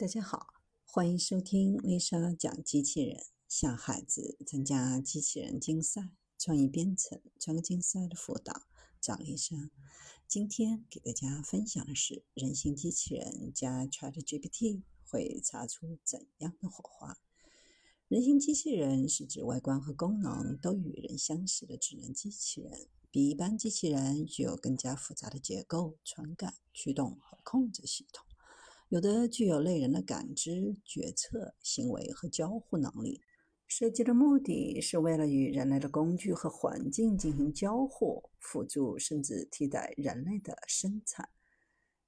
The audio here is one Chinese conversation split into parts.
大家好，欢迎收听丽莎讲机器人，向孩子参加机器人竞赛、创意编程、创客竞赛的辅导。找丽莎，今天给大家分享的是人形机器人加 ChatGPT 会擦出怎样的火花？人形机器人是指外观和功能都与人相似的智能机器人，比一般机器人具有更加复杂的结构、传感、驱动和控制系统。有的具有类人的感知、决策、行为和交互能力。设计的目的是为了与人类的工具和环境进行交互，辅助甚至替代人类的生产。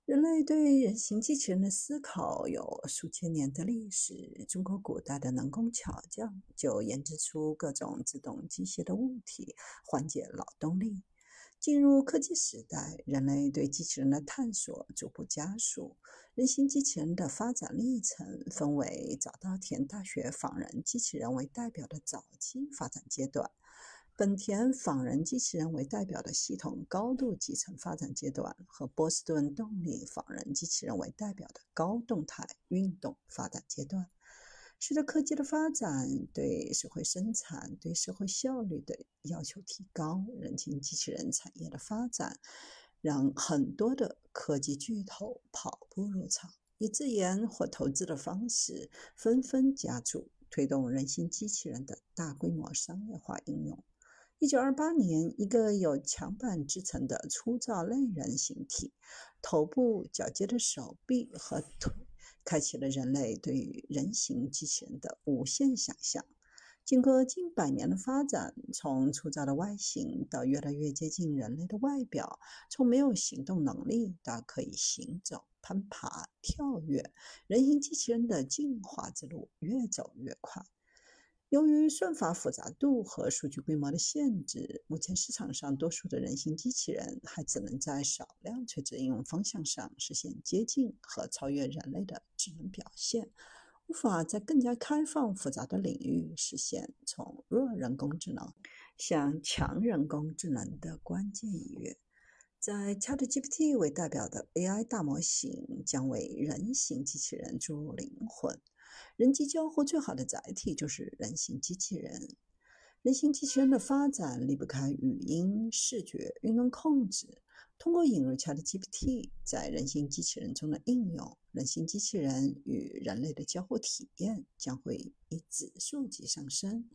人类对人形机器人的思考有数千年的历史。中国古代的能工巧匠就研制出各种自动机械的物体，缓解劳动力。进入科技时代，人类对机器人的探索逐步加速。人形机器人的发展历程分为早稻田大学仿人机器人为代表的早期发展阶段，本田仿人机器人为代表的系统高度集成发展阶段，和波士顿动力仿人机器人为代表的高动态运动发展阶段。随着科技的发展，对社会生产、对社会效率的要求提高，人形机器人产业的发展让很多的科技巨头跑步入场，以自研或投资的方式纷纷加注，推动人形机器人的大规模商业化应用。一九二八年，一个有墙板制成的粗糙类人形体，头部矫健的手臂和腿。开启了人类对于人形机器人的无限想象。经过近百年的发展，从粗糙的外形到越来越接近人类的外表，从没有行动能力到可以行走、攀爬、跳跃，人形机器人的进化之路越走越快。由于算法复杂度和数据规模的限制，目前市场上多数的人形机器人还只能在少量垂直应用方向上实现接近和超越人类的智能表现，无法在更加开放复杂的领域实现从弱人工智能向强人工智能的关键一跃。在 ChatGPT 为代表的 AI 大模型将为人形机器人注入灵魂。人机交互最好的载体就是人形机器人。人形机器人的发展离不开语音、视觉、运动控制。通过引入 ChatGPT 在人形机器人中的应用，人形机器人与人类的交互体验将会以指数级上升。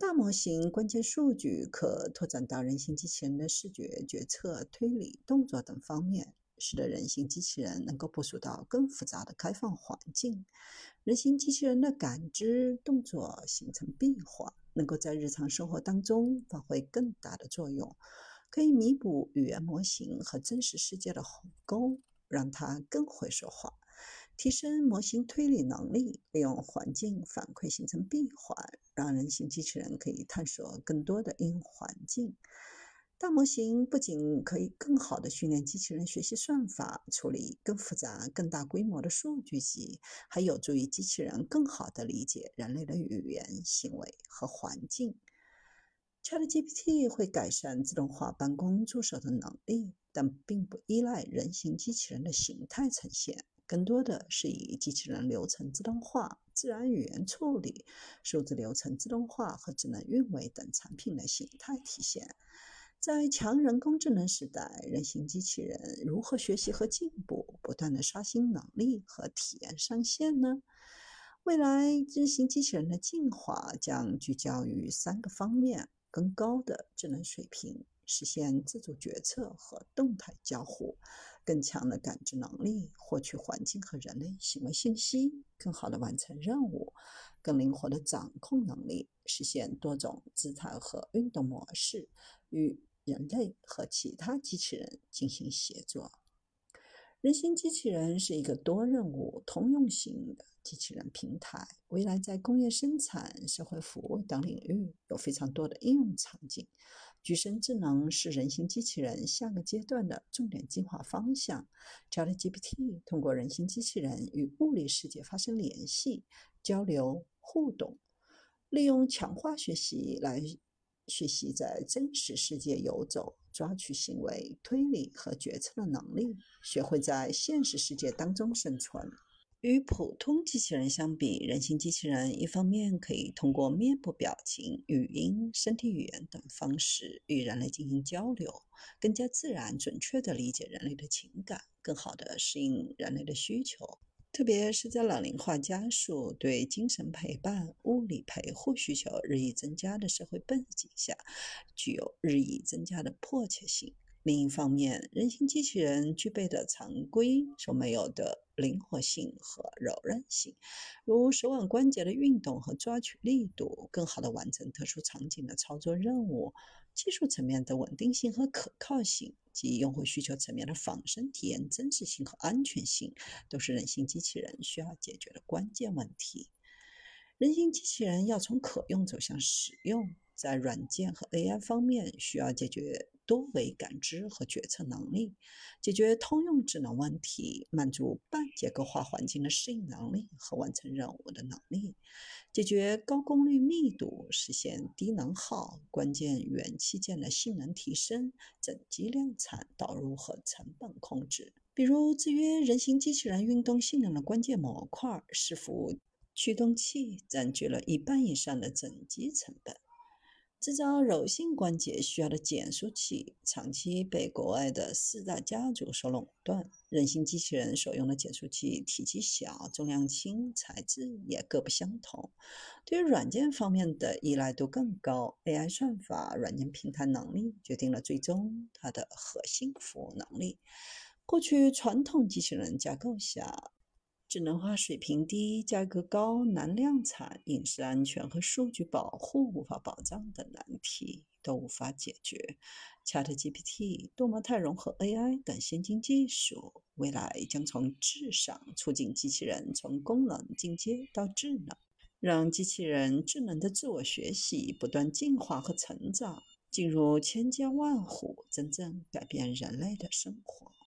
大模型关键数据可拓展到人形机器人的视觉、决策、推理、动作等方面。使得人形机器人能够部署到更复杂的开放环境。人形机器人的感知动作形成闭环，能够在日常生活当中发挥更大的作用，可以弥补语言模型和真实世界的鸿沟，让它更会说话，提升模型推理能力，利用环境反馈形成闭环，让人形机器人可以探索更多的应用环境。大模型不仅可以更好地训练机器人学习算法，处理更复杂、更大规模的数据集，还有助于机器人更好地理解人类的语言、行为和环境。ChatGPT 会改善自动化办公助手的能力，但并不依赖人形机器人的形态呈现，更多的是以机器人流程自动化、自然语言处理、数字流程自动化和智能运维等产品的形态体现。在强人工智能时代，人形机器人如何学习和进步，不断的刷新能力和体验上限呢？未来人形机器人的进化将聚焦于三个方面：更高的智能水平，实现自主决策和动态交互；更强的感知能力，获取环境和人类行为信息，更好的完成任务；更灵活的掌控能力，实现多种姿态和运动模式与。人类和其他机器人进行协作。人形机器人是一个多任务、通用型的机器人平台，未来在工业生产、社会服务等领域有非常多的应用场景。具身智能是人形机器人下个阶段的重点进化方向。ChatGPT 通过人形机器人与物理世界发生联系、交流、互动，利用强化学习来。学习在真实世界游走、抓取行为、推理和决策的能力，学会在现实世界当中生存。与普通机器人相比，人形机器人一方面可以通过面部表情、语音、身体语言等方式与人类进行交流，更加自然、准确地理解人类的情感，更好地适应人类的需求。特别是在老龄化加速、对精神陪伴、物理陪护需求日益增加的社会背景下，具有日益增加的迫切性。另一方面，人形机器人具备的常规所没有的灵活性和柔韧性，如手腕关节的运动和抓取力度，更好地完成特殊场景的操作任务。技术层面的稳定性和可靠性，及用户需求层面的仿生体验真实性和安全性，都是人形机器人需要解决的关键问题。人形机器人要从可用走向使用，在软件和 AI 方面需要解决。多维感知和决策能力，解决通用智能问题，满足半结构化环境的适应能力和完成任务的能力，解决高功率密度，实现低能耗、关键元器件的性能提升、整机量产导入和成本控制。比如，制约人形机器人运动性能的关键模块——伺服驱动器，占据了一半以上的整机成本。制造柔性关节需要的减速器，长期被国外的四大家族所垄断。人形机器人所用的减速器体积小、重量轻，材质也各不相同。对于软件方面的依赖度更高，AI 算法、软件平台能力决定了最终它的核心服务能力。过去传统机器人架构下，智能化水平低、价格高、难量产、隐私安全和数据保护无法保障等难题都无法解决。ChatGPT、多模态融合 AI 等先进技术，未来将从智商促进机器人从功能进阶到智能，让机器人智能的自我学习不断进化和成长，进入千家万户，真正改变人类的生活。